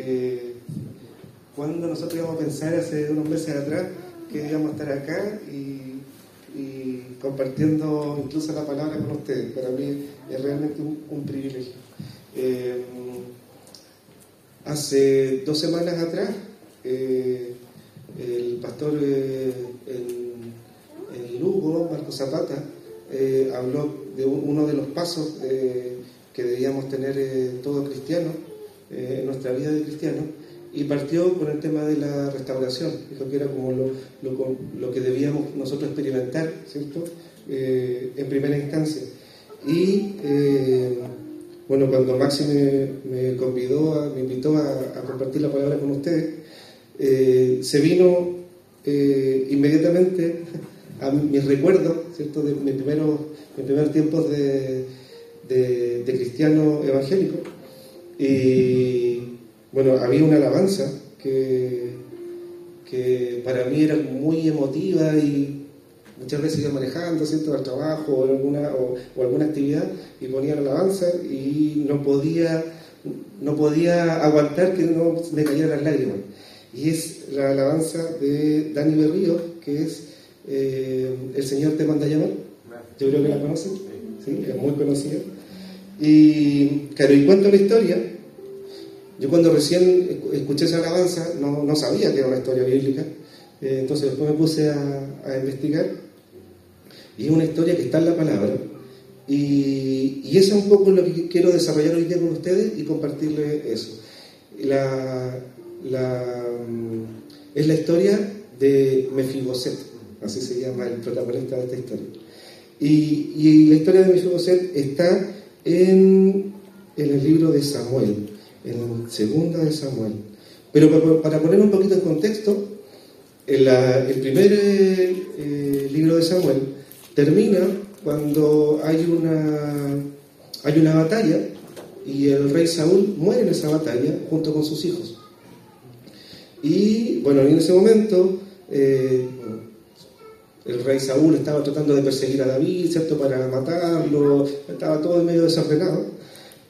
Eh, cuando nosotros íbamos a pensar hace unos meses atrás que íbamos a estar acá y, compartiendo incluso la palabra con ustedes. Para mí es realmente un, privilegio. Eh, hace dos semanas atrás, eh, el pastor en, Lugo, Marco Zapata, habló de uno de los pasos que debíamos tener todos cristianos en nuestra vida de cristiano y partió con el tema de la restauración, dijo que era como lo, lo, que debíamos nosotros experimentar, ¿cierto?, eh, en primera instancia. Y eh, bueno, cuando Maxi me, convidó, me invitó a, compartir la palabra con ustedes, eh, se vino inmediatamente a mis recuerdos, ¿cierto?, de mis primeros, mis primeros tiempos de, de cristiano evangélico. Y bueno, había una alabanza que, que para mí era muy emotiva y muchas veces iba manejando, ¿cierto?, al trabajo o alguna, o, alguna actividad y ponía la alabanza y no podía, no podía aguantar que no me cayeran las lágrimas. Y es la alabanza de Dani Berrío, que es eh, El Señor te manda a llamar. Yo creo que la conocen, sí, es muy conocida. Y claro, y cuento la historia yo cuando recién escuché esa alabanza no, no sabía que era una historia bíblica, eh, entonces después me puse a, investigar y es una historia que está en la palabra y, y eso es un poco lo que quiero desarrollar hoy día con ustedes y compartirles eso. La, la, es la historia de Mefiboset, así se llama el protagonista de esta historia. Y, y la historia de Mefiboset está en el libro de Samuel en segunda de Samuel. Pero para, poner un poquito en contexto, el, primer eh, eh, libro de Samuel termina cuando hay una, hay una batalla y el rey Saúl muere en esa batalla junto con sus hijos. Y bueno, en ese momento eh, el rey Saúl estaba tratando de perseguir a David, ¿cierto? Para matarlo, estaba todo en medio desordenado.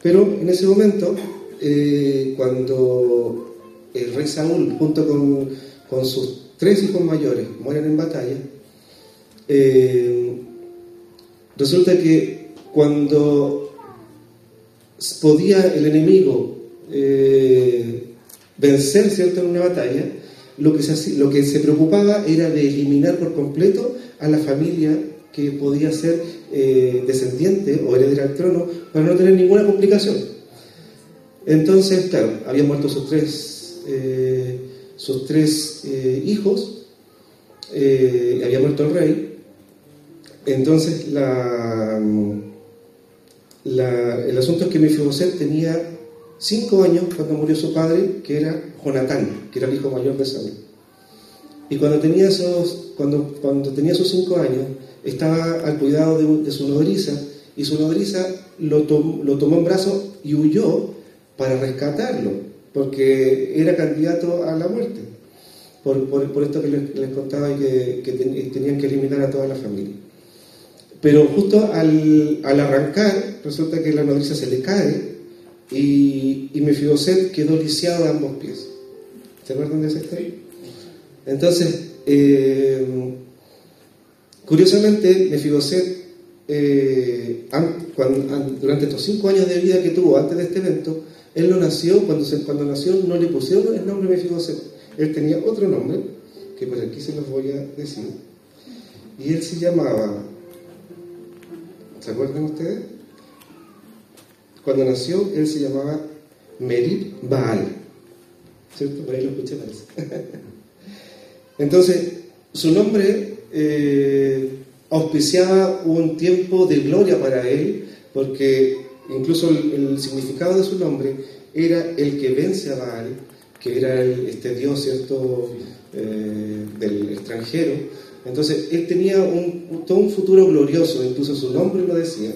Pero en ese momento eh, cuando el rey Saúl, junto con, sus tres hijos mayores, mueren en batalla, eh, resulta que cuando podía el enemigo eh, vencer en una batalla, lo que, se, lo que se preocupaba era de eliminar por completo a la familia que podía ser descendiente o heredera al trono para no tener ninguna complicación. Entonces, claro, habían muerto sus tres, eh, sus tres eh, hijos, eh, había muerto el rey. Entonces, el asunto es que Mefiboset tenía cinco años cuando murió su padre, que era Jonatán, que era el hijo mayor de Saúl. Y cuando tenía esos, cuando, cuando tenía cinco años, estaba al cuidado de, su nodriza, y su nodriza lo, lo tomó en brazos y huyó para rescatarlo, porque era candidato a la muerte, por, por, esto que les, contaba y que, tenían que eliminar a toda la familia. Pero justo al, al arrancar, resulta que la nodriza se le cae y, y Mefiboset quedó lisiado de ambos pies. ¿Se acuerdan de esa historia? Entonces, eh, curiosamente, Mefiboset, eh, durante estos cinco años de vida que tuvo antes de este evento, él no nació, cuando, cuando nació no le pusieron el nombre Mefiboset. Él tenía otro nombre, que por aquí se los voy a decir. Y él se llamaba, ¿se acuerdan ustedes? Cuando nació, él se llamaba Merib Baal. ¿Cierto? Por ahí lo escuché, parece. Entonces, su nombre eh, auspiciaba un tiempo de gloria para él, porque Incluso el, significado de su nombre era el que vence a Baal, que era este dios, ¿cierto?, eh, del extranjero. Entonces, él tenía un, todo un futuro glorioso, incluso su nombre lo decía.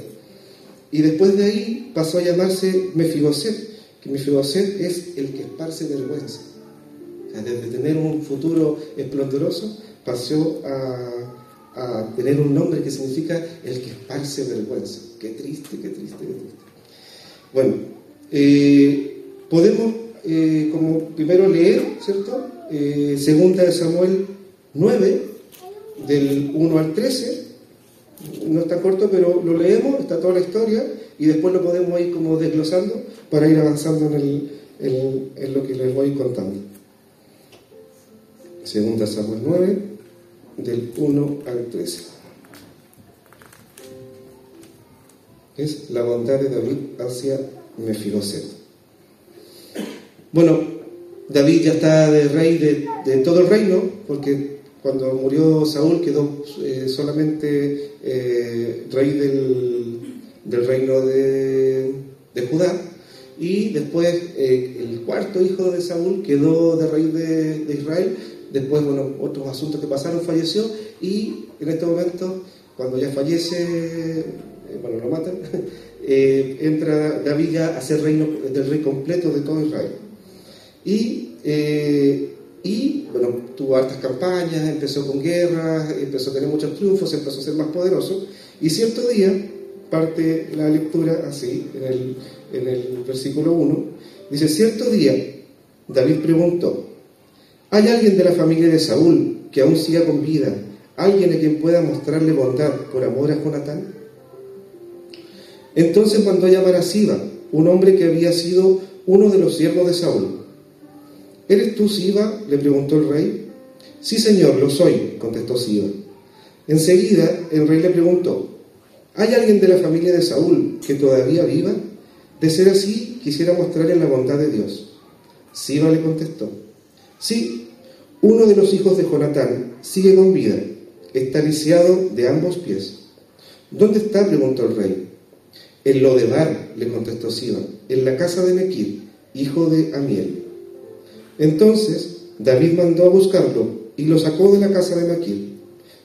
Y después de ahí pasó a llamarse Mefiboset, que Mefiboset es el que esparce vergüenza. desde tener un futuro esplendoroso, pasó a, a tener un nombre que significa el que esparce vergüenza. Qué triste, qué triste, qué triste. Bueno, eh, podemos eh, como primero leer, ¿cierto? Eh, segunda de Samuel 9, del 1 al 13. No está corto, pero lo leemos, está toda la historia y después lo podemos ir como desglosando para ir avanzando en, el, en, lo que les voy contando. Segunda Samuel 9, del 1 al 13. Es la bondad de David hacia Mefiboset. Bueno, David ya está de rey de, todo el reino, porque cuando murió Saúl quedó eh, solamente eh, rey del, reino de, Judá, y después eh, el cuarto hijo de Saúl quedó de rey de, Israel, después, bueno, otros asuntos que pasaron, falleció, y en este momento, cuando ya fallece, bueno, lo matan, entra David a ser reino del rey completo de todo Israel. Y, eh, y bueno, tuvo hartas campañas, empezó con guerras, empezó a tener muchos triunfos, empezó a ser más poderoso. Y cierto día, parte la lectura así, en el, en el versículo 1, dice, cierto día, David preguntó, ¿hay alguien de la familia de Saúl que aún siga con vida? ¿Alguien a quien pueda mostrarle bondad por amor a Jonatán? Entonces mandó a llamar a Siba, un hombre que había sido uno de los siervos de Saúl. ¿Eres tú Siba? le preguntó el rey. Sí, señor, lo soy, contestó Siba. Enseguida el rey le preguntó, ¿hay alguien de la familia de Saúl que todavía viva? De ser así, quisiera mostrarle la bondad de Dios. Siba le contestó, sí, uno de los hijos de Jonatán sigue con vida, está lisiado de ambos pies. ¿Dónde está? preguntó el rey. En Lodebar, le contestó Siba, en la casa de Mequir, hijo de Amiel. Entonces David mandó a buscarlo y lo sacó de la casa de Maquil.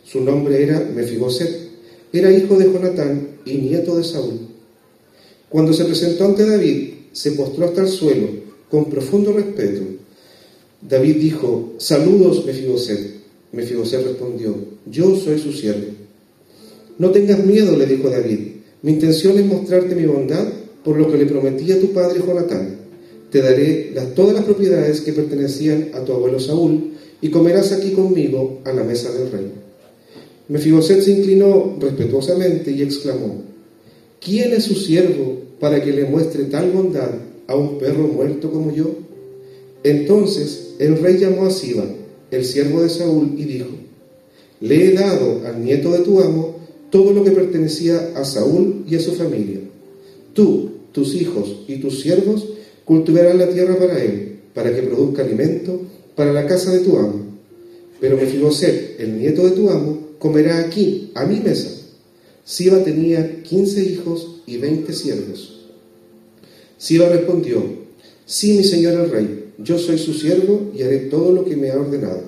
Su nombre era Mefiboset, era hijo de Jonatán y nieto de Saúl. Cuando se presentó ante David, se postró hasta el suelo con profundo respeto. David dijo, saludos Mefiboset. Mefiboset respondió, yo soy su siervo. No tengas miedo, le dijo David, mi intención es mostrarte mi bondad por lo que le prometí a tu padre Jonatán te daré todas las propiedades que pertenecían a tu abuelo Saúl, y comerás aquí conmigo a la mesa del rey. Mefiboset se inclinó respetuosamente y exclamó, ¿quién es su siervo para que le muestre tal bondad a un perro muerto como yo? Entonces el rey llamó a Siba, el siervo de Saúl, y dijo, le he dado al nieto de tu amo todo lo que pertenecía a Saúl y a su familia. Tú, tus hijos y tus siervos cultivarán la tierra para él, para que produzca alimento para la casa de tu amo. Pero Mefiboset, el nieto de tu amo, comerá aquí, a mi mesa. Siba tenía quince hijos y veinte siervos. Siba respondió, sí, mi señor el rey, yo soy su siervo y haré todo lo que me ha ordenado.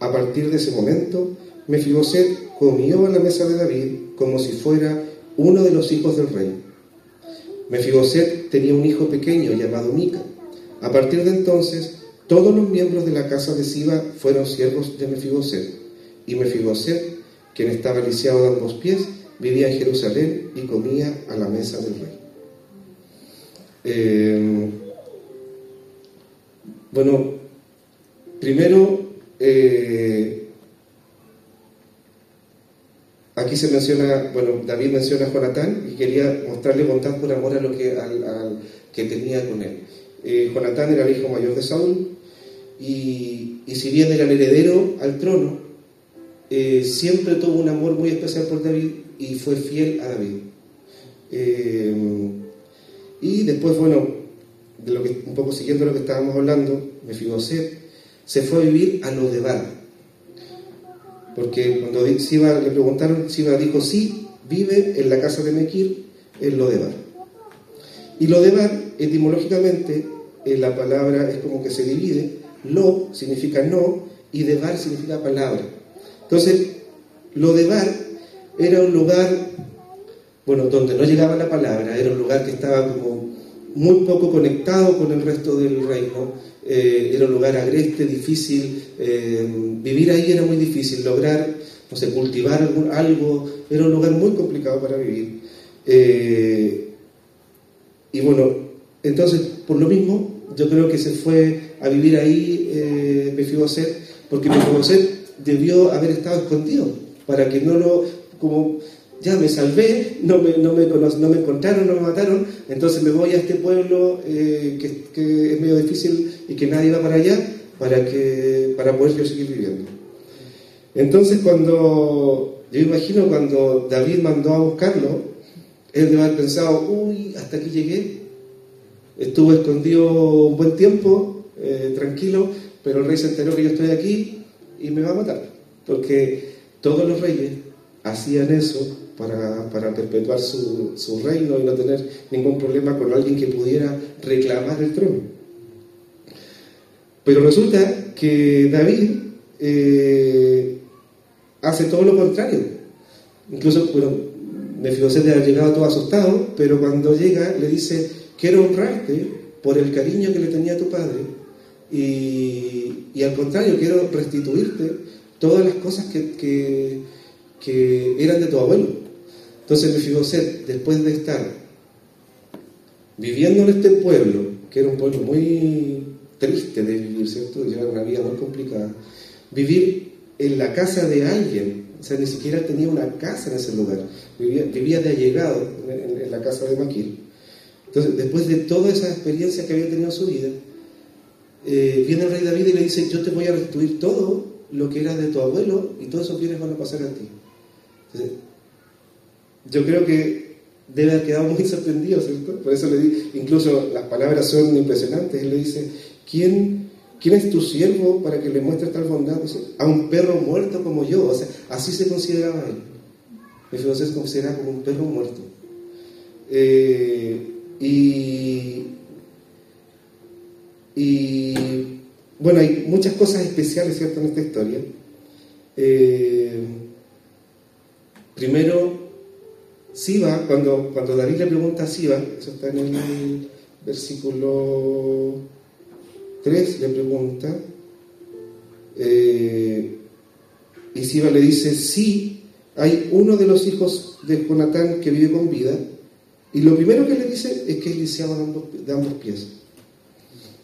A partir de ese momento, Mefiboset comió a la mesa de David como si fuera uno de los hijos del rey. Mefiboset tenía un hijo pequeño llamado Mica. A partir de entonces, todos los miembros de la casa de Siba fueron siervos de Mefiboset. Y Mefiboset, quien estaba lisiado de ambos pies, vivía en Jerusalén y comía a la mesa del rey. Eh, bueno, primero eh, Aquí se menciona, bueno, David menciona a Jonatán y quería mostrarle bondad por amor a lo que, tenía con él. Eh, Jonatán era el hijo mayor de Saúl y, si bien era el heredero al trono, eh, siempre tuvo un amor muy especial por David y fue fiel a David. Eh, y después, bueno, de lo que, un poco siguiendo lo que estábamos hablando, Mefiboset se fue a vivir a Lodebar, porque cuando Siba le preguntaron, Siba dijo, sí, vive en la casa de Mequir, en Lodebar. Y Lodebar, etimológicamente, en la palabra es como que se divide, lo significa no y debar significa palabra. Entonces, Lodebar era un lugar, bueno, donde no llegaba la palabra, era un lugar que estaba como muy poco conectado con el resto del reino, eh, era un lugar agreste, difícil, eh, vivir ahí era muy difícil, lograr, no sé, cultivar algo, era un lugar muy complicado para vivir. Eh, y bueno, entonces, por lo mismo, yo creo que se fue a vivir ahí eh, Mefiboset, porque Mefiboset debió haber estado escondido, para que no lo, como ya me salvé, no me, no me, no me encontraron, no me mataron, entonces me voy a este pueblo eh, que, es medio difícil y que nadie va para allá, para, que, para poder yo seguir viviendo. Entonces cuando, yo imagino cuando David mandó a buscarlo, él debe haber pensado, uy, hasta aquí llegué, estuvo escondido un buen tiempo, eh, tranquilo, pero el rey se enteró que yo estoy aquí y me va a matar, porque todos los reyes hacían eso para, perpetuar su, reino y no tener ningún problema con alguien que pudiera reclamar el trono. Pero resulta que David eh, hace todo lo contrario. Incluso, bueno, Mefiboset ha llegado todo asustado, pero cuando llega le dice, quiero honrarte por el cariño que le tenía a tu padre y, al contrario, quiero restituirte todas las cosas que eran de tu abuelo. Entonces Mefiboset, después de estar viviendo en este pueblo, que era un pueblo muy triste de vivir, ¿cierto? Llevar una vida muy complicada, vivir en la casa de alguien, o sea, ni siquiera tenía una casa en ese lugar, vivía, de allegado en, la casa de Maquil. Entonces, después de toda esa experiencia que había tenido en su vida, eh, viene el rey David y le dice, yo te voy a restituir todo lo que era de tu abuelo y todos esos bienes van a pasar a ti. Entonces, yo creo que debe haber quedado muy sorprendido, ¿cierto? Por eso le di, incluso las palabras son impresionantes. Él le dice, ¿quién, quién es tu siervo para que le muestres tal bondad? a un perro muerto como yo. O sea, así se consideraba él. Entonces se consideraba como un perro muerto. Eh, y, y bueno, hay muchas cosas especiales, ¿cierto?, en esta historia. Eh, primero, Siba, cuando, cuando David le pregunta a Siba, eso está en el versículo 3, le pregunta, eh, y Siba le dice, sí, hay uno de los hijos de Jonatán que vive con vida, y lo primero que le dice es que es lisiado de ambos, de ambos pies.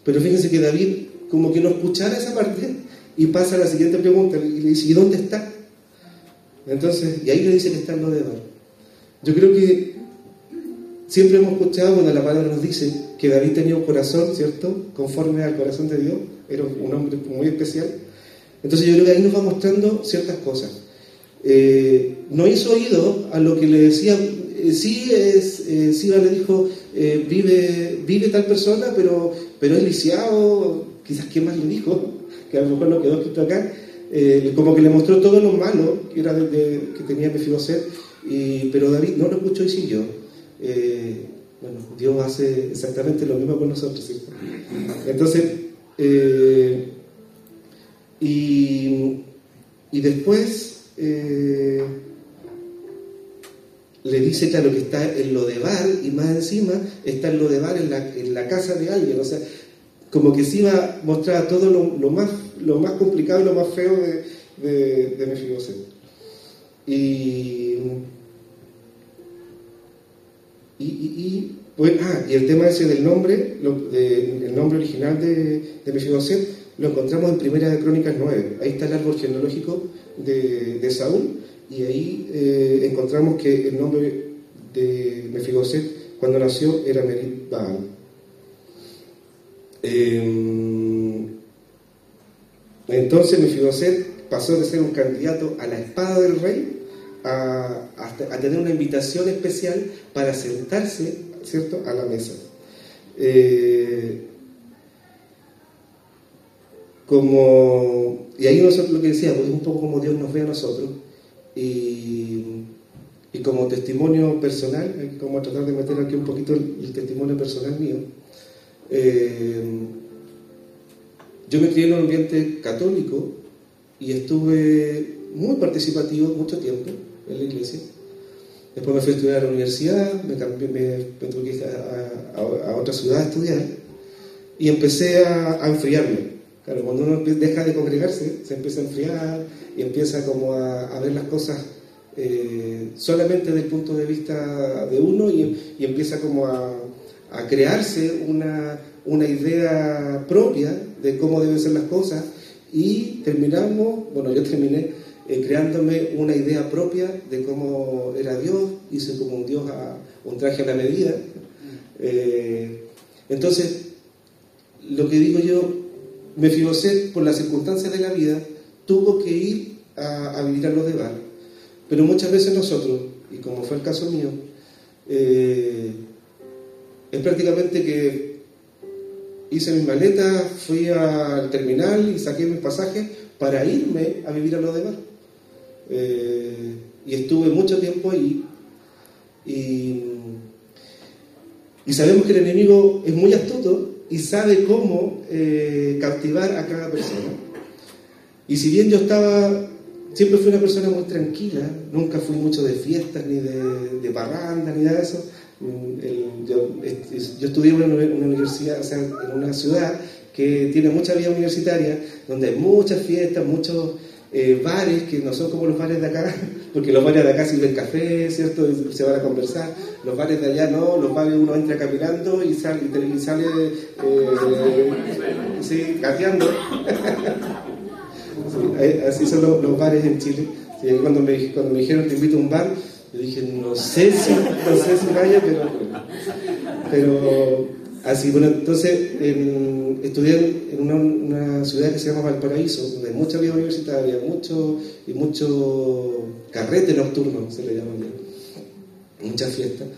Pero fíjense que David como que no escuchara esa parte y pasa a la siguiente pregunta y le dice, ¿y dónde está? Entonces, y ahí le dice que está en lo de. Yo creo que siempre hemos escuchado cuando la palabra nos dice que David tenía un corazón, ¿cierto? Conforme al corazón de Dios, era un hombre muy especial. Entonces yo creo que ahí nos va mostrando ciertas cosas. Eh, no hizo oído a lo que le decía, eh, sí, es, eh, le dijo, vive, tal persona, pero, es lisiado, quizás qué más le dijo, que a lo mejor no quedó escrito acá, como que le mostró todo lo malo que, era que tenía pero David no lo escuchó y siguió. Eh, bueno, Dios hace exactamente lo mismo con nosotros, ¿cierto? Entonces, eh, y, y, después eh, le dice, claro, que está en lo de Bar y más encima está en lo de Bar en la, en la casa de alguien, o sea, como que se iba a mostrar todo lo, más, lo más complicado y lo más feo de, de, de. Y y, pues, ah, y el tema ese del nombre, el nombre original de, de Mefiboset, lo encontramos en Primera de Crónicas 9. Ahí está el árbol genealógico de, Saúl y ahí eh, encontramos que el nombre de Mefiboset cuando nació era Merit Baal. Em, entonces Mefiboset pasó de ser un candidato a la espada del rey a, tener una invitación especial para sentarse, ¿cierto?, a la mesa. Eh, como, y ahí nosotros lo que decíamos, es un poco como Dios nos ve a nosotros, y, y como testimonio personal, como tratar de meter aquí un poquito el, testimonio personal mío, eh, yo me crié en un ambiente católico y estuve muy participativo mucho tiempo en la iglesia. Después me fui a estudiar a la universidad, me, cambié, me, tuve que ir a, otra ciudad a estudiar y empecé a, enfriarme. Claro, cuando uno deja de congregarse, se empieza a enfriar y empieza como a, ver las cosas eh, solamente desde el punto de vista de uno y, empieza como a, crearse una, una idea propia de cómo deben ser las cosas y terminamos, bueno, yo terminé eh, creándome una idea propia de cómo era Dios, hice como un Dios a un traje a la medida. Eh, entonces, lo que digo yo, me fibosé por las circunstancias de la vida, tuvo que ir a, vivir a los de bar. Pero muchas veces nosotros, y como fue el caso mío, eh, es prácticamente que hice mis maletas, fui al terminal y saqué mis pasajes para irme a vivir a los demás. Eh, y estuve mucho tiempo ahí. Y, sabemos que el enemigo es muy astuto y sabe cómo eh, cautivar a cada persona. Y si bien yo estaba, siempre fui una persona muy tranquila, nunca fui mucho de fiestas, ni de, de parrandas, ni nada de eso, yo, yo, estudié en una, universidad, o sea, en una ciudad que tiene mucha vida universitaria, donde hay muchas fiestas, muchos eh, bares que no son como los bares de acá, porque los bares de acá sirven café, ¿cierto? Y se van a conversar. Los bares de allá no, los bares uno entra caminando y sale, y sale eh, sí, gateando. así son los, bares en Chile. cuando, me, cuando me dijeron te invito a un bar, yo dije, no sé si, no sé si vaya, pero, pero así, bueno, entonces estudié en una, ciudad que se llama Valparaíso, donde hay mucha vida universitaria, mucho, y mucho carrete nocturno, se le llama ya, muchas fiestas.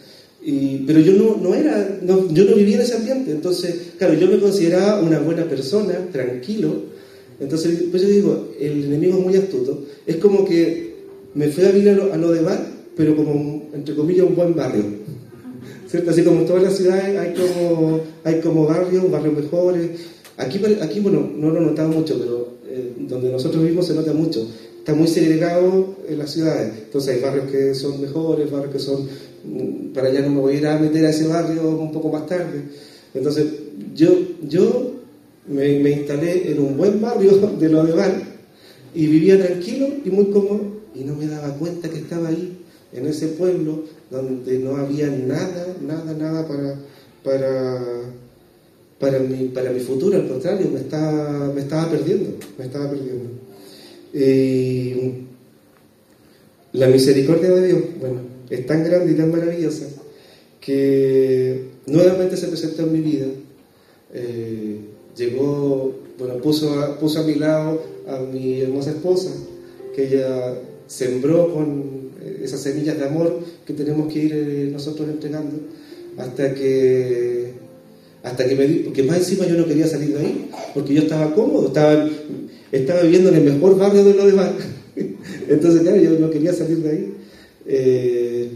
Y, pero yo no, no era, no, yo no vivía en ese ambiente, entonces, claro, yo me consideraba una buena persona, tranquilo, entonces, pues yo digo, el enemigo es muy astuto, es como que me fui a vivir a lo, de bar, pero como, entre comillas, un buen barrio. ¿Cierto? Así como en todas las ciudades hay como, hay como barrios, barrios mejores, Aquí, aquí bueno, no lo notamos mucho, pero eh, donde nosotros vivimos se nota mucho. Está muy segregado en las ciudades. Entonces hay barrios que son mejores, barrios que son... Mm, para allá no me voy a ir a meter a ese barrio un poco más tarde. Entonces yo, yo me, instalé en un buen barrio de lo de Val y vivía tranquilo y muy cómodo y no me daba cuenta que estaba ahí, en ese pueblo donde no había nada, nada, nada para... para para mi, para mi futuro, al contrario, me estaba, me estaba perdiendo, me estaba perdiendo. la misericordia de Dios, bueno, es tan grande y tan maravillosa que nuevamente se presentó en mi vida. Eh, llegó, bueno, puso a, puso a mi lado a mi hermosa esposa, que ella sembró con esas semillas de amor que tenemos que ir eh, nosotros entregando, hasta que hasta que me di, porque más encima yo no quería salir de ahí, porque yo estaba cómodo, estaba, estaba viviendo en el mejor barrio de lo demás. Entonces, claro, yo no quería salir de ahí. Eh,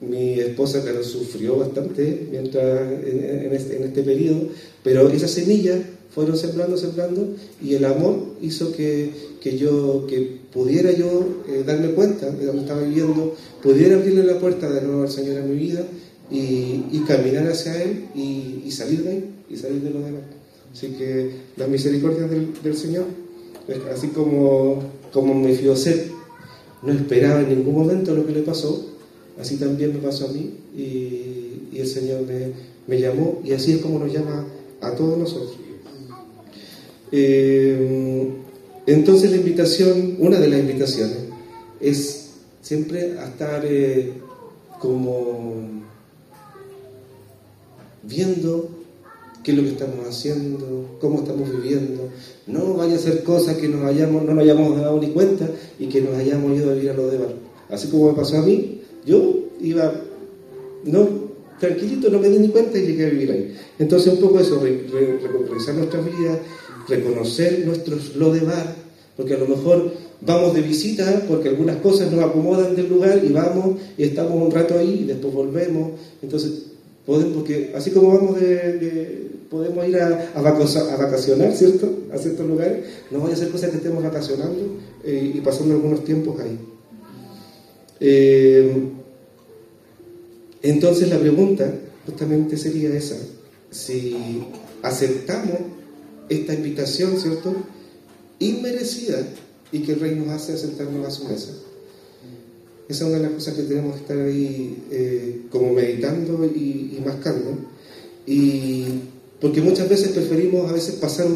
mi esposa, claro, sufrió bastante mientras, en, este, en este periodo, pero esas semillas fueron sembrando, sembrando, y el amor hizo que, que yo, que pudiera yo eh, darme cuenta de donde estaba viviendo, pudiera abrirle la puerta de nuevo al Señor en mi vida y, caminar hacia Él y, salir de ahí y salir de lo demás. Así que las misericordias del, Señor, así como, como me ser no esperaba en ningún momento lo que le pasó, así también me pasó a mí y, el Señor me, llamó y así es como nos llama a todos nosotros. Eh, entonces la invitación, una de las invitaciones, es siempre a estar eh, como viendo qué es lo que estamos haciendo, cómo estamos viviendo. No vaya a ser cosas que no nos hayamos dado ni cuenta y que nos hayamos ido a vivir a los demás. Así como me pasó a mí, yo iba, no, tranquilito, no me di ni cuenta y llegué a vivir ahí. Entonces un poco eso, revisar nuestras vidas, reconocer nuestros lo de bar, porque a lo mejor vamos de visita porque algunas cosas nos acomodan del lugar y vamos y estamos un rato ahí y después volvemos. Entonces porque así como vamos de, podemos ir a, a, vacacionar, ¿cierto? A ciertos lugares, no vaya a ser cosas que estemos vacacionando eh, y pasando algunos tiempos ahí. Eh, entonces la pregunta justamente sería esa, si aceptamos esta invitación, ¿cierto? Inmerecida y que el rey nos hace sentarnos a su mesa. Esa es una de las cosas que tenemos que estar ahí eh, como meditando y, mascando. Y, Porque muchas veces preferimos a veces pasar,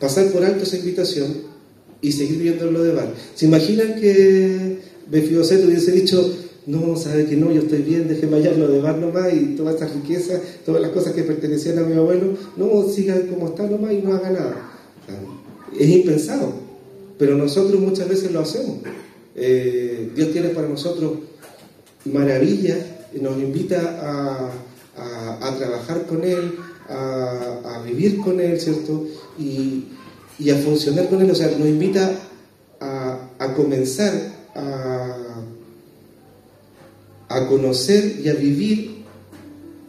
pasar por alto esa invitación y seguir viviendo en lo de bar. ¿Se imaginan que Befiboset hubiese dicho, no, sabe que no, yo estoy bien, déjeme hallar lo de bar nomás y toda esta riqueza, todas las cosas que pertenecían a mi abuelo, no, siga como está nomás y no haga nada. Es impensado, pero nosotros muchas veces lo hacemos. Eh, Dios tiene para nosotros maravillas, nos invita a, trabajar con Él, a, vivir con Él, ¿cierto? Y, a funcionar con Él, o sea, nos invita a, comenzar a, a conocer y a vivir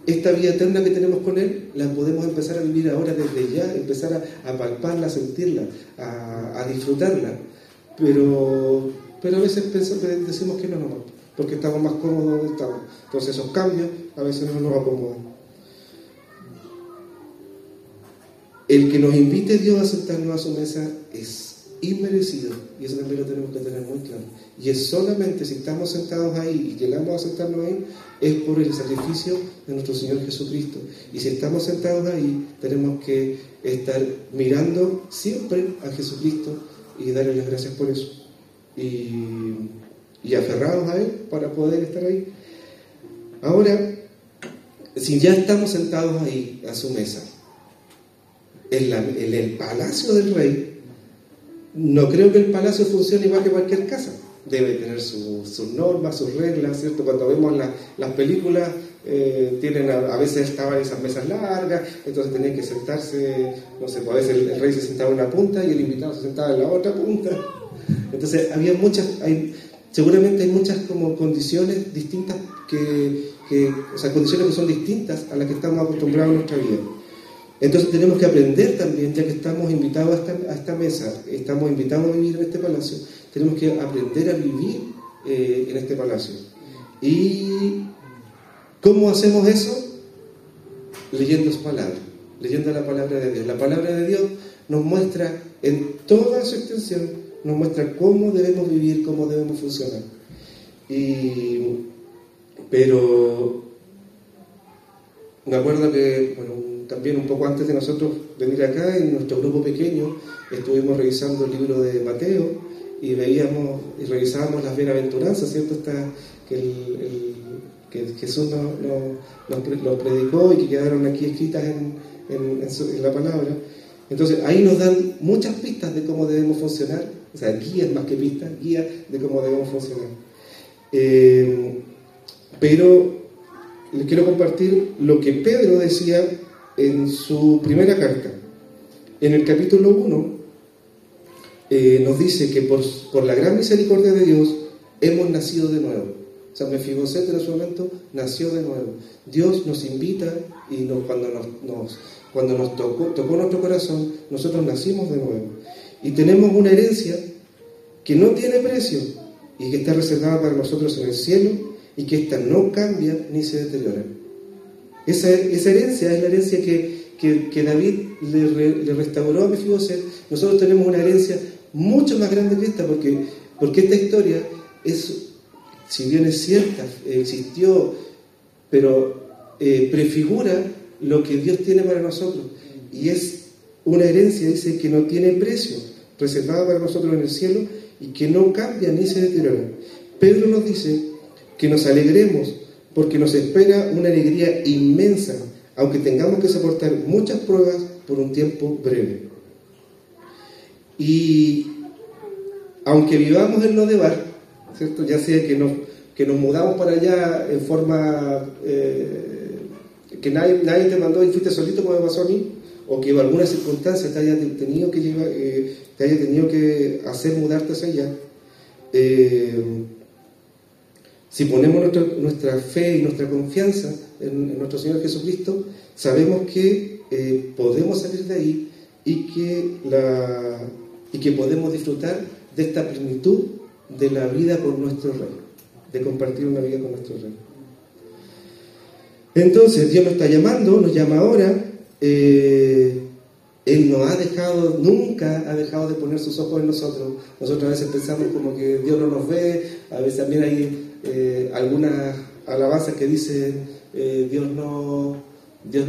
esta vida eterna que tenemos con Él, la podemos empezar a vivir ahora desde ya, empezar a, palparla, a sentirla, a, disfrutarla. Pero, pero a veces pensamos, decimos que no, no, porque estamos más cómodos donde estamos. Entonces esos cambios a veces no nos acomodan. El que nos invite Dios a sentarnos a su mesa es inmerecido, y eso también lo tenemos que tener muy claro. Y es solamente si estamos sentados ahí y llegamos a sentarnos ahí, es por el sacrificio de nuestro Señor Jesucristo. Y si estamos sentados ahí, tenemos que estar mirando siempre a Jesucristo y darle las gracias por eso. Y y aferrados a Él para poder estar ahí. Ahora, si ya estamos sentados ahí a su mesa, en, el palacio del rey, no creo que el palacio funcione igual que cualquier casa. Debe tener sus normas, sus reglas, ¿cierto? Cuando vemos las películas, eh, tienen a, veces estaban esas mesas largas, entonces tenían que sentarse, no sé, pues a veces el, rey se sentaba en una punta y el invitado se sentaba en la otra punta. Entonces había muchas, hay, seguramente hay muchas como condiciones distintas que, o sea, condiciones que son distintas a las que estamos acostumbrados en nuestra vida. Entonces tenemos que aprender también, ya que estamos invitados a esta, mesa, estamos invitados a vivir en este palacio, tenemos que aprender a vivir eh, en este palacio. ¿Y cómo hacemos eso? Leyendo su palabra, leyendo la palabra de Dios. La palabra de Dios nos muestra en toda su extensión nos muestra cómo debemos vivir, cómo debemos funcionar. pero me acuerdo que, también un poco antes de nosotros venir acá, en nuestro grupo pequeño, estuvimos revisando el libro de Mateo y veíamos y revisábamos las bienaventuranzas, ¿cierto? Está, que, el, Jesús nos, predicó y que quedaron aquí escritas en, en la palabra. Entonces ahí nos dan muchas pistas de cómo debemos funcionar o sea, guías más que pistas, guías de cómo debemos funcionar. Eh, pero les quiero compartir lo que Pedro decía en su primera carta. En el capítulo 1 eh, nos dice que por, la gran misericordia de Dios hemos nacido de nuevo. Sea, Mefiboset en ese momento nació de nuevo. Dios nos invita y cuando, nos, cuando nos tocó, tocó nuestro corazón, nosotros nacimos de nuevo. Y tenemos una herencia que no tiene precio y que está reservada para nosotros en el cielo y que ésta no cambia ni se deteriora. Esa, esa herencia es la herencia que, que, David le, restauró a Mefiboset. Nosotros tenemos una herencia mucho más grande que esta porque, porque esta historia es, si bien es cierta, existió, pero eh, prefigura lo que Dios tiene para nosotros. Y es una herencia, dice, que no tiene precio, reservada para nosotros en el cielo y que no cambia ni se deteriora. Pedro nos dice que nos alegremos porque nos espera una alegría inmensa, aunque tengamos que soportar muchas pruebas por un tiempo breve. Y aunque vivamos en lo de bar, ¿cierto? ya sea que nos, que nos mudamos para allá en forma eh, que nadie, nadie te mandó y fuiste solito como me pasó a mí, o que alguna circunstancia te haya tenido que, llevar, eh, te haya tenido que hacer mudarte hacia allá, eh, si ponemos nuestra, fe y nuestra confianza en, nuestro Señor Jesucristo, sabemos que eh, podemos salir de ahí y que, podemos disfrutar de esta plenitud de la vida con nuestro Rey, de compartir una vida con nuestro Rey. Entonces Dios nos está llamando, nos llama ahora, eh, Él no ha dejado, nunca ha dejado de poner sus ojos en nosotros. Nosotros a veces pensamos como que Dios no nos ve, a veces también hay eh, algunas alabanzas que dicen eh, Dios no, Dios,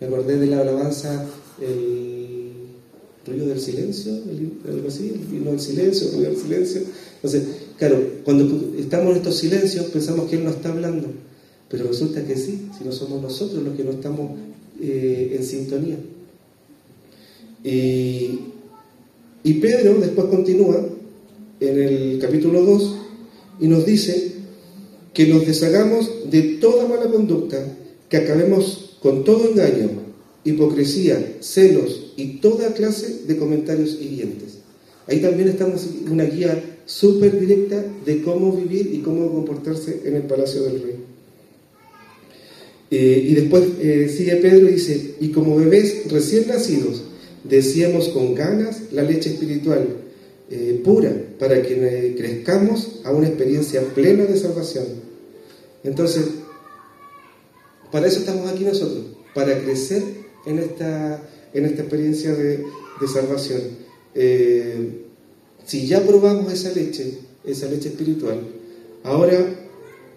me acordé de la alabanza, el ruido del silencio, algo así, el del silencio, el ruido del silencio. Entonces, claro, cuando estamos en estos silencios pensamos que Él no está hablando, pero resulta que sí, si no somos nosotros los que no estamos eh, en sintonía. Y, y Pedro después continúa en el capítulo 2 y nos dice que nos deshagamos de toda mala conducta, que acabemos con todo engaño, hipocresía, celos y toda clase de comentarios hirientes. Ahí también estamos una guía súper directa de cómo vivir y cómo comportarse en el palacio del rey. Eh, y después eh, sigue Pedro y dice, y como bebés recién nacidos, decíamos con ganas la leche espiritual eh, pura, para que crezcamos a una experiencia plena de salvación. Entonces, para eso estamos aquí nosotros, para crecer en esta, en esta experiencia de, salvación. si ya probamos esa leche, esa leche espiritual, ahora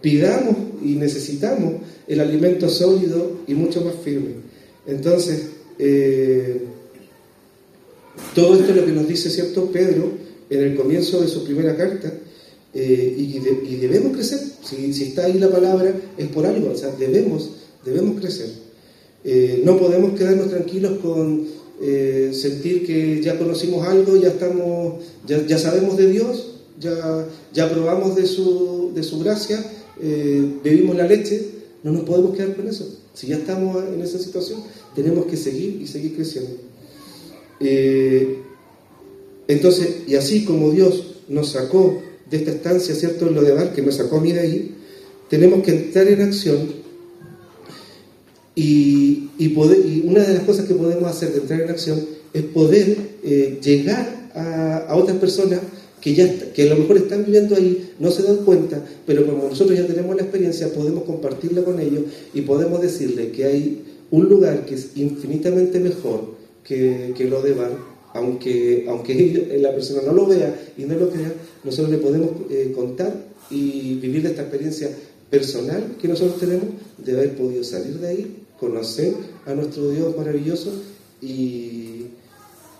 pidamos y necesitamos el alimento sólido y mucho más firme. Entonces, eh, todo esto es lo que nos dice, ¿cierto?, Pedro en el comienzo de su primera carta, eh, y, debemos crecer. Si, está ahí la palabra, es por algo, o sea, debemos, debemos crecer. Eh, no podemos quedarnos tranquilos con sentir que ya conocimos algo, ya estamos, ya, ya sabemos de Dios, ya, ya probamos de su, de su gracia, bebimos la leche, no nos podemos quedar con eso. Si ya estamos en esa situación, tenemos que seguir y seguir creciendo. Eh, entonces, y así como Dios nos sacó de esta estancia, ¿cierto? Lo de Bar, que me sacó a mí de ahí, tenemos que entrar en acción y, poder, y una de las cosas que podemos hacer de entrar en acción es poder eh, llegar a, a otras personas que, ya, que a lo mejor están viviendo ahí, no se dan cuenta, pero como nosotros ya tenemos la experiencia, podemos compartirla con ellos y podemos decirle que hay un lugar que es infinitamente mejor que, que lo de Bar, aunque, aunque la persona no lo vea y no lo crea, nosotros le podemos eh, contar y vivir esta experiencia personal que nosotros tenemos de haber podido salir de ahí, conocer a nuestro Dios maravilloso y,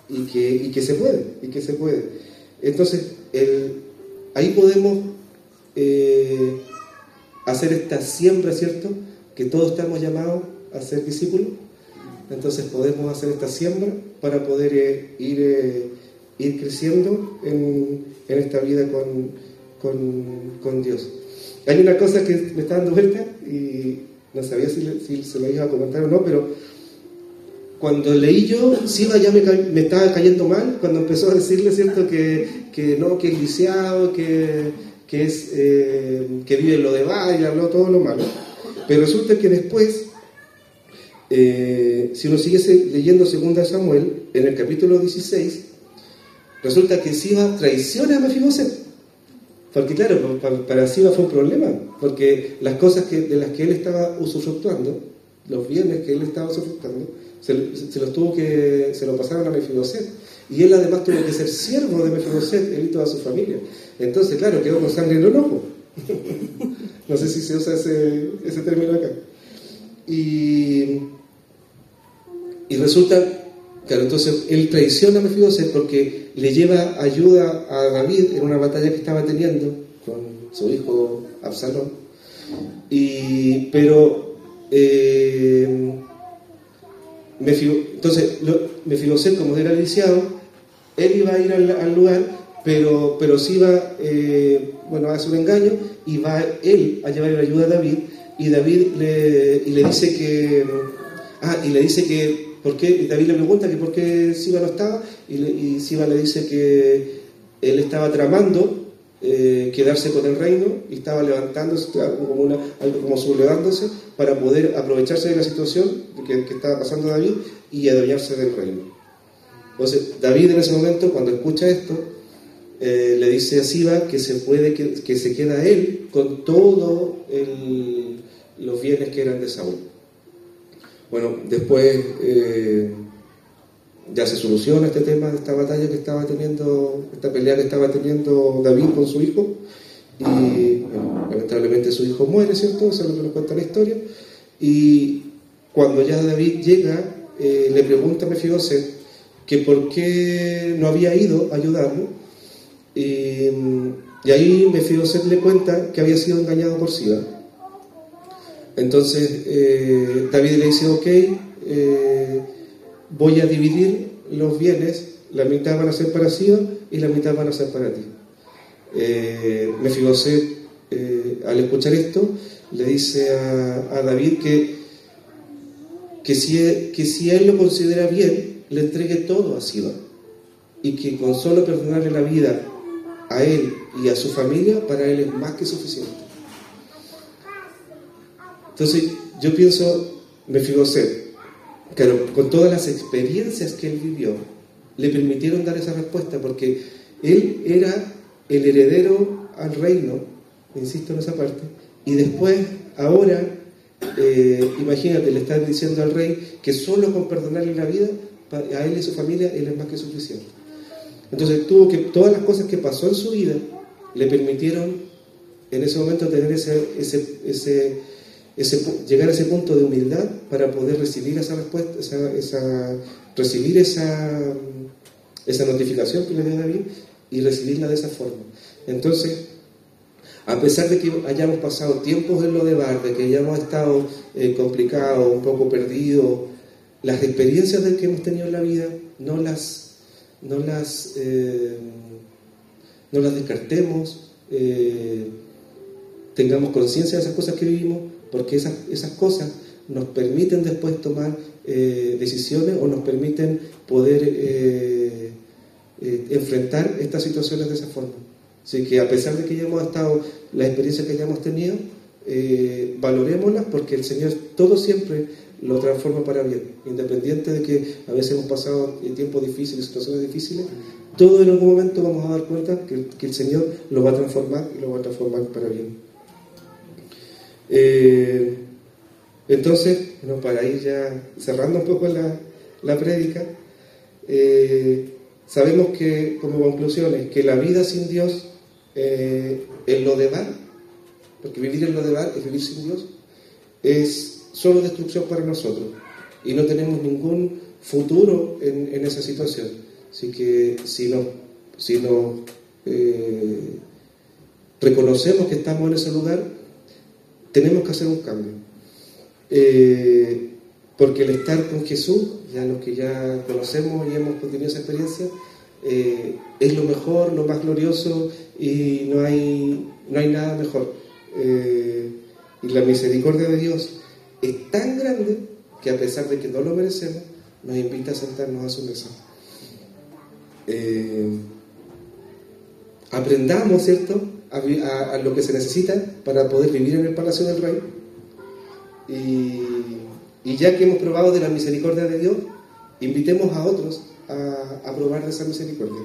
y, que, y que se puede, y que se puede. Entonces, ahí podemos eh, hacer esta siembra, ¿cierto? Que todos estamos llamados a ser discípulos. Entonces podemos hacer esta siembra para poder eh, ir, eh, ir creciendo en, esta vida con, Dios. Hay una cosa que me está dando vuelta y no sabía si, si se lo iba a comentar o no, pero cuando leí yo, Siva ya me, estaba cayendo mal, cuando empezó a decirle, ¿cierto?, que, no, que es lisiado, que, es, eh, que vive en lo de y habló todo lo malo. Pero resulta que después, eh, si uno sigue leyendo 2 Samuel, en el capítulo 16, resulta que Siva traiciona a Mefiboset. Porque claro, para, Siva fue un problema, porque las cosas de las que él estaba usufructuando, los bienes que él estaba usufructuando, se, los tuvo que, se lo pasaron a Mefiboset. Y él además tuvo que ser siervo de Mefiboset, él y toda su familia. Entonces, claro, quedó con sangre en el ojo. no sé si se usa ese, ese término acá. Y, y resulta, claro, entonces él traiciona a Mefiboset porque le lleva ayuda a David en una batalla que estaba teniendo con su hijo Absalón. Y, pero eh, entonces, Mefiboset, como era lisiado, él iba a ir al, lugar, pero, pero sí va, eh, bueno, a hacer un engaño y va él a llevar la ayuda a David y David le, y le dice que, ah, y le dice que, ¿por qué? David le pregunta que por qué Siba no estaba y, Siba le dice que él estaba tramando eh, quedarse con el reino y estaba levantándose, como, una, algo como sublevándose para poder aprovecharse de la situación que, estaba pasando David y adueñarse del reino. Entonces, David en ese momento, cuando escucha esto, eh, le dice a Siba que se puede, que, se queda él con todos los bienes que eran de Saúl. Bueno, después eh, ya se soluciona este tema de esta batalla que estaba teniendo, esta pelea que estaba teniendo David con su hijo, y lamentablemente su hijo muere, ¿cierto? Eso es lo que nos cuenta la historia, y, cuando ya David llega, eh, le pregunta a Mefiboset que por qué no había ido a ayudarlo. Y, y ahí Mefiboset le cuenta que había sido engañado por Siba. Entonces eh, David le dice, ok, eh, voy a dividir los bienes, la mitad van a ser para Siba y la mitad van a ser para ti. Eh, eh, al escuchar esto, le dice a, David que, que si él lo considera bien, le entregue todo a Siba y que con solo perdonarle la vida a él y a su familia, para él es más que suficiente. Entonces, yo pienso, Mefiboset, claro, con todas las experiencias que él vivió, le permitieron dar esa respuesta, porque él era el heredero al reino, insisto en esa parte, y después, ahora, eh, imagínate, le están diciendo al rey que solo con perdonarle la vida, a él y a su familia, él es más que suficiente. Entonces tuvo que, todas las cosas que pasó en su vida, le permitieron en ese momento tener ese, ese, ese, llegar a ese punto de humildad para poder recibir esa respuesta, recibir esa, notificación que le dio David y recibirla de esa forma. Entonces, a pesar de que hayamos pasado tiempos en lo de bar, de que hayamos estado eh, complicados, un poco perdidos, las experiencias del que hemos tenido en la vida no las, no las, eh, no las descartemos, eh, tengamos conciencia de esas cosas que vivimos, porque esas, esas cosas nos permiten después tomar eh, decisiones o nos permiten poder eh, eh, enfrentar estas situaciones de esa forma. Así que a pesar de que hayamos estado, la experiencia que hayamos tenido, eh, valorémoslas porque el Señor todo siempre lo transforma para bien, independiente de que a veces hemos pasado tiempos difíciles, situaciones difíciles, todo en algún momento vamos a dar cuenta que, que el Señor lo va a transformar y lo va a transformar para bien. Eh, entonces, bueno, para ir ya cerrando un poco la, la prédica, eh, sabemos que, como conclusiones, que la vida sin Dios, eh, en lo de dar, porque vivir en lo de dar es vivir sin Dios, es solo destrucción para nosotros y no tenemos ningún futuro en, en esa situación. Así que si no, si no eh, reconocemos que estamos en ese lugar, tenemos que hacer un cambio. Eh, porque el estar con Jesús, ya los que ya conocemos y hemos tenido esa experiencia, eh, es lo mejor, lo más glorioso y no hay, no hay nada mejor. Eh, y la misericordia de Dios es tan grande que a pesar de que no lo merecemos, nos invita a sentarnos a su mesa. Aprendamos, ¿cierto?, a, lo que se necesita para poder vivir en el palacio del rey. Y, ya que hemos probado de la misericordia de Dios, invitemos a otros a, a probar de esa misericordia.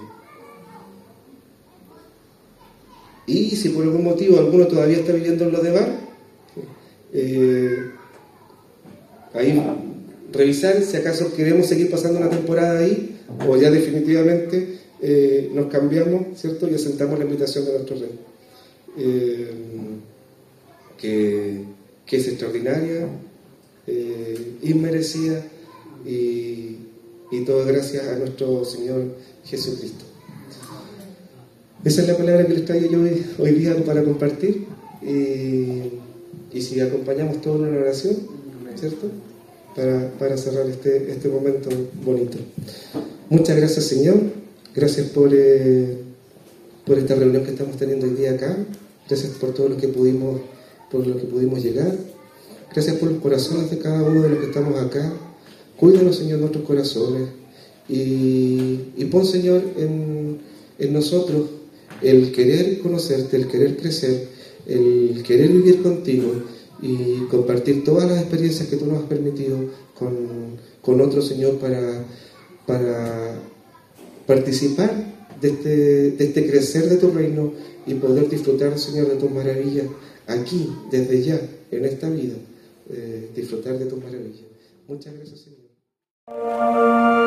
Y si por algún motivo alguno todavía está viviendo en lo de bar, eh, ahí revisar si acaso queremos seguir pasando una temporada ahí o ya definitivamente eh, nos cambiamos, ¿cierto? Y asentamos la invitación de nuestro rey. Eh, que, es extraordinaria, eh, inmerecida y, y todo gracias a nuestro Señor Jesucristo. Esa es la palabra que les traigo yo hoy, día para compartir. Y, si acompañamos todo en una oración, ¿cierto? Para, para cerrar este, este momento bonito. Muchas gracias, Señor. Gracias por, eh, por esta reunión que estamos teniendo hoy día acá. Gracias por todo lo que pudimos, por lo que pudimos llegar. Gracias por los corazones de cada uno de los que estamos acá. Cuídanos, Señor, nuestros corazones. Y, pon, Señor, en, en nosotros el querer conocerte, el querer crecer, el querer vivir contigo y compartir todas las experiencias que tú nos has permitido con, con otro Señor para, para participar de este, de este crecer de tu reino y poder disfrutar, Señor, de tus maravillas aquí, desde ya, en esta vida, eh, disfrutar de tus maravillas. Muchas gracias, Señor.